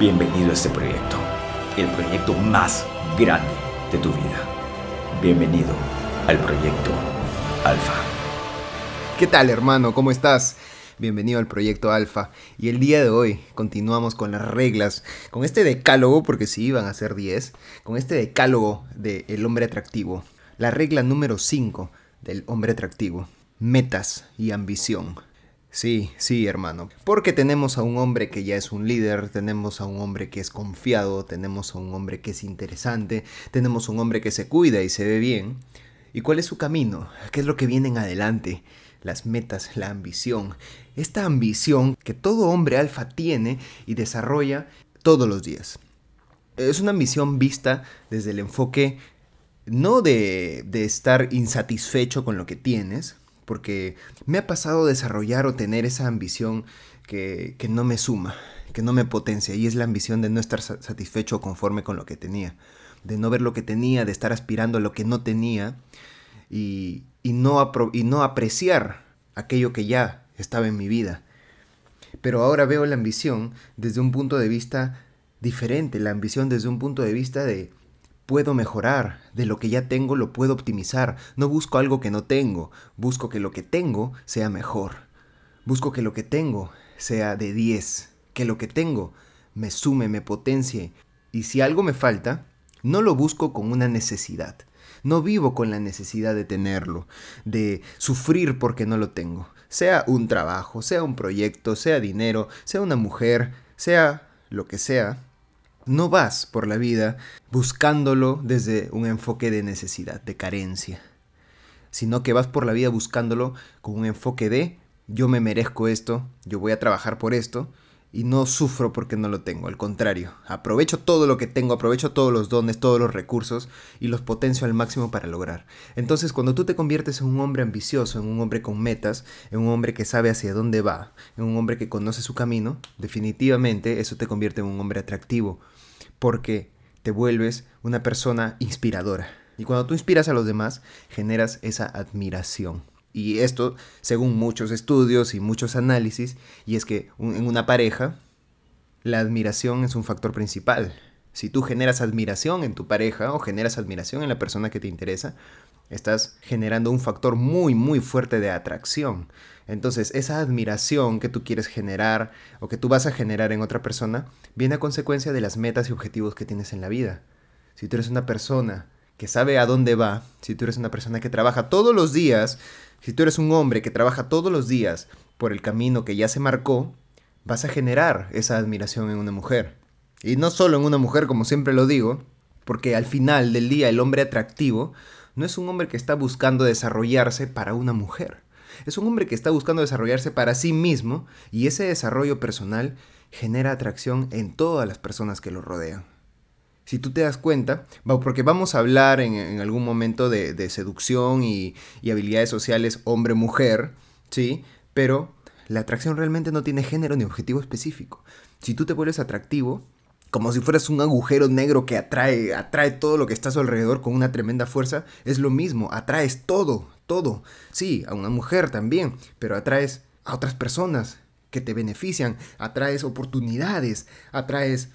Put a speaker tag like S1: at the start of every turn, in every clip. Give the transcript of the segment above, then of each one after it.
S1: Bienvenido a este proyecto, el proyecto más grande de tu vida. Bienvenido al proyecto Alfa.
S2: ¿Qué tal hermano? ¿Cómo estás? Bienvenido al proyecto Alfa. Y el día de hoy continuamos con las reglas, con este decálogo, porque sí, iban a ser 10, con este decálogo del hombre atractivo. La regla número 5 del hombre atractivo. Metas y ambición. Sí, sí, hermano. Porque tenemos a un hombre que ya es un líder, tenemos a un hombre que es confiado, tenemos a un hombre que es interesante, tenemos a un hombre que se cuida y se ve bien. ¿Y cuál es su camino? ¿Qué es lo que viene en adelante? Las metas, la ambición. Esta ambición que todo hombre alfa tiene y desarrolla todos los días. Es una ambición vista desde el enfoque no de, de estar insatisfecho con lo que tienes, porque me ha pasado desarrollar o tener esa ambición que, no me suma, que no me potencia, y es la ambición de no estar satisfecho o conforme con lo que tenía, de no ver lo que tenía, de estar aspirando a lo que no tenía y, no, y no apreciar aquello que ya estaba en mi vida. Pero ahora veo la ambición desde un punto de vista diferente, la ambición desde un punto de vista de puedo mejorar, de lo que ya tengo lo puedo optimizar, no busco algo que no tengo, busco que lo que tengo sea mejor, busco que lo que tengo sea de 10, que lo que tengo me sume, me potencie, y si algo me falta, no lo busco con una necesidad, no vivo con la necesidad de tenerlo, de sufrir porque no lo tengo, sea un trabajo, sea un proyecto, sea dinero, sea una mujer, sea lo que sea, no vas por la vida buscándolo desde un enfoque de necesidad, de carencia, sino que vas por la vida buscándolo con un enfoque de yo me merezco esto, yo voy a trabajar por esto, y no sufro porque no lo tengo, al contrario, aprovecho todo lo que tengo, aprovecho todos los dones, todos los recursos y los potencio al máximo para lograr. Entonces, cuando tú te conviertes en un hombre ambicioso, en un hombre con metas, en un hombre que sabe hacia dónde va, en un hombre que conoce su camino, definitivamente eso te convierte en un hombre atractivo, porque te vuelves una persona inspiradora. Y cuando tú inspiras a los demás, generas esa admiración. Y esto, según muchos estudios y muchos análisis, y es que en una pareja, la admiración es un factor principal. Si tú generas admiración en tu pareja o generas admiración en la persona que te interesa, estás generando un factor muy, muy fuerte de atracción. Entonces, esa admiración que tú quieres generar o que tú vas a generar en otra persona viene a consecuencia de las metas y objetivos que tienes en la vida. Si tú eres una persona que sabe a dónde va, si tú eres una persona que trabaja todos los días si tú eres un hombre que trabaja todos los días por el camino que ya se marcó, vas a generar esa admiración en una mujer. Y no solo en una mujer, como siempre lo digo, porque al final del día el hombre atractivo no es un hombre que está buscando desarrollarse para una mujer. Es un hombre que está buscando desarrollarse para sí mismo y ese desarrollo personal genera atracción en todas las personas que lo rodean. Si tú te das cuenta, porque vamos a hablar en, algún momento de, seducción y, habilidades sociales hombre-mujer, ¿sí? Pero la atracción realmente no tiene género ni objetivo específico. Si tú te vuelves atractivo, como si fueras un agujero negro que atrae, atrae todo lo que está a su alrededor con una tremenda fuerza, es lo mismo, atraes todo, todo. Sí, a una mujer también, pero atraes a otras personas que te benefician, atraes oportunidades, atraes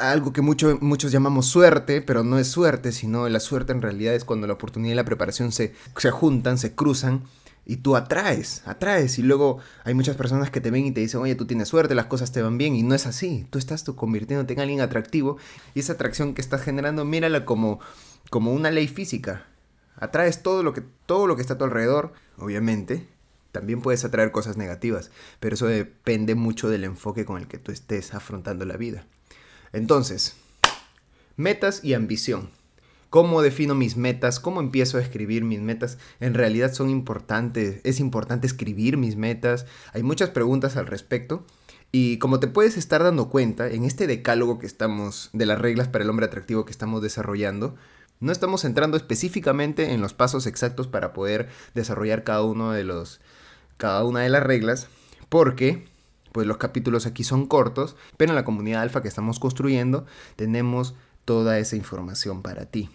S2: algo que muchos llamamos suerte, pero no es suerte, sino la suerte en realidad es cuando la oportunidad y la preparación se, se juntan, se cruzan y tú atraes, atraes. Y luego hay muchas personas que te ven y te dicen, oye, tú tienes suerte, las cosas te van bien y no es así, tú estás tú convirtiéndote en alguien atractivo y esa atracción que estás generando, mírala como, como una ley física, atraes todo lo, que, todo lo que está a tu alrededor, obviamente, también puedes atraer cosas negativas, pero eso depende mucho del enfoque con el que tú estés afrontando la vida. Entonces, metas y ambición. ¿Cómo defino mis metas? ¿Cómo empiezo a escribir mis metas? En realidad son importantes. Es importante escribir mis metas. Hay muchas preguntas al respecto. Y como te puedes estar dando cuenta, en este decálogo que estamos, de las reglas para el hombre atractivo que estamos desarrollando, no estamos entrando específicamente en los pasos exactos para poder desarrollar cada uno de los, cada una de las reglas, porque pues los capítulos aquí son cortos, pero en la comunidad alfa que estamos construyendo tenemos toda esa información para ti.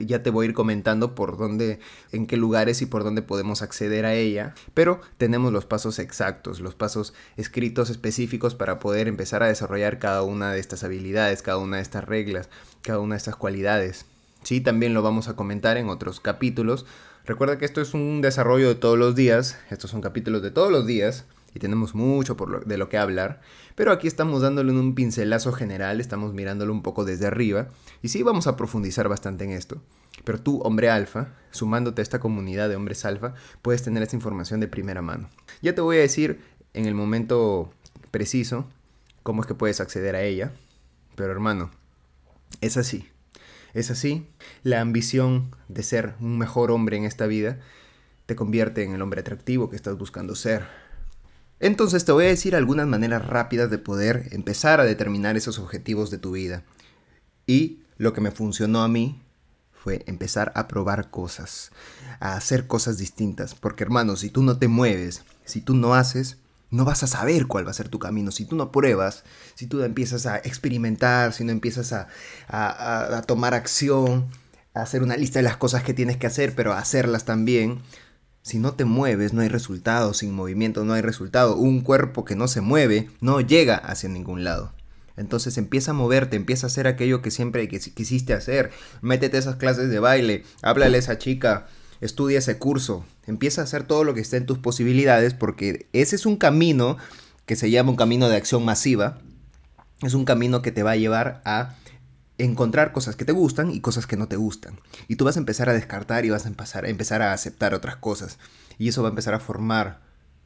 S2: ya te voy a ir comentando por dónde, en qué lugares y por dónde podemos acceder a ella, pero tenemos los pasos exactos, los pasos escritos específicos para poder empezar a desarrollar cada una de estas habilidades, cada una de estas reglas, cada una de estas cualidades. Sí, también lo vamos a comentar en otros capítulos. Recuerda que esto es un desarrollo de todos los días, estos son capítulos de todos los días y tenemos mucho por de lo que hablar, pero aquí estamos dándole un pincelazo general, estamos mirándolo un poco desde arriba y sí vamos a profundizar bastante en esto. Pero tú, hombre alfa, sumándote a esta comunidad de hombres alfa, puedes tener esta información de primera mano. Ya te voy a decir en el momento preciso cómo es que puedes acceder a ella, pero hermano, es así. Es así, la ambición de ser un mejor hombre en esta vida te convierte en el hombre atractivo que estás buscando ser entonces te voy a decir algunas maneras rápidas de poder empezar a determinar esos objetivos de tu vida. Y lo que me funcionó a mí fue empezar a probar cosas, a hacer cosas distintas. Porque hermano, si tú no te mueves, si tú no haces, no vas a saber cuál va a ser tu camino. Si tú no pruebas, si tú empiezas a experimentar, si no empiezas a, tomar acción, a hacer una lista de las cosas que tienes que hacer, pero a hacerlas también, si no te mueves, no hay resultado. Sin movimiento no hay resultado. Un cuerpo que no se mueve no llega hacia ningún lado. Entonces empieza a moverte, empieza a hacer aquello que siempre quisiste hacer. Métete a esas clases de baile, háblale a esa chica, estudia ese curso. Empieza a hacer todo lo que esté en tus posibilidades porque ese es un camino que se llama un camino de acción masiva. Es un camino que te va a llevar a encontrar cosas que te gustan y cosas que no te gustan. Y tú vas a empezar a descartar y vas a empezar, a empezar a aceptar otras cosas. Y eso va a empezar a formar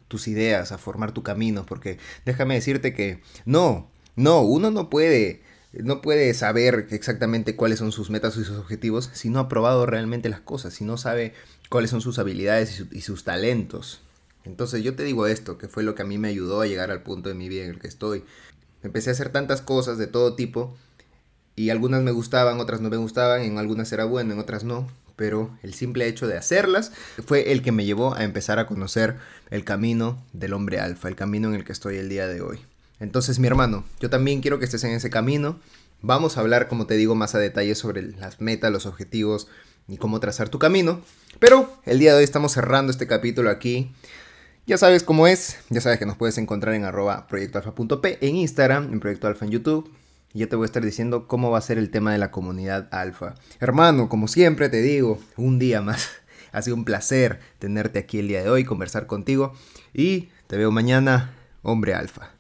S2: tus ideas, a formar tu camino. Porque déjame decirte que no, no, uno no puede, no puede saber exactamente cuáles son sus metas y sus objetivos si no ha probado realmente las cosas, si no sabe cuáles son sus habilidades y, y sus talentos. Entonces yo te digo esto, que fue lo que a mí me ayudó a llegar al punto de mi vida en el que estoy. Empecé a hacer tantas cosas de todo tipo y algunas me gustaban, otras no me gustaban, en algunas era bueno, en otras no, pero el simple hecho de hacerlas fue el que me llevó a empezar a conocer el camino del hombre alfa, el camino en el que estoy el día de hoy. Entonces, mi hermano, yo también quiero que estés en ese camino. Vamos a hablar, como te digo, más a detalle sobre las metas, los objetivos y cómo trazar tu camino. Pero el día de hoy estamos cerrando este capítulo aquí. Ya sabes cómo es, ya sabes que nos puedes encontrar en arroba proyectoalfa.p en Instagram, en Proyecto Alfa en YouTube, y yo te voy a estar diciendo cómo va a ser el tema de la comunidad alfa. Hermano, como siempre te digo, un día más. Ha sido un placer tenerte aquí el día de hoy, conversar contigo y te veo mañana, hombre alfa.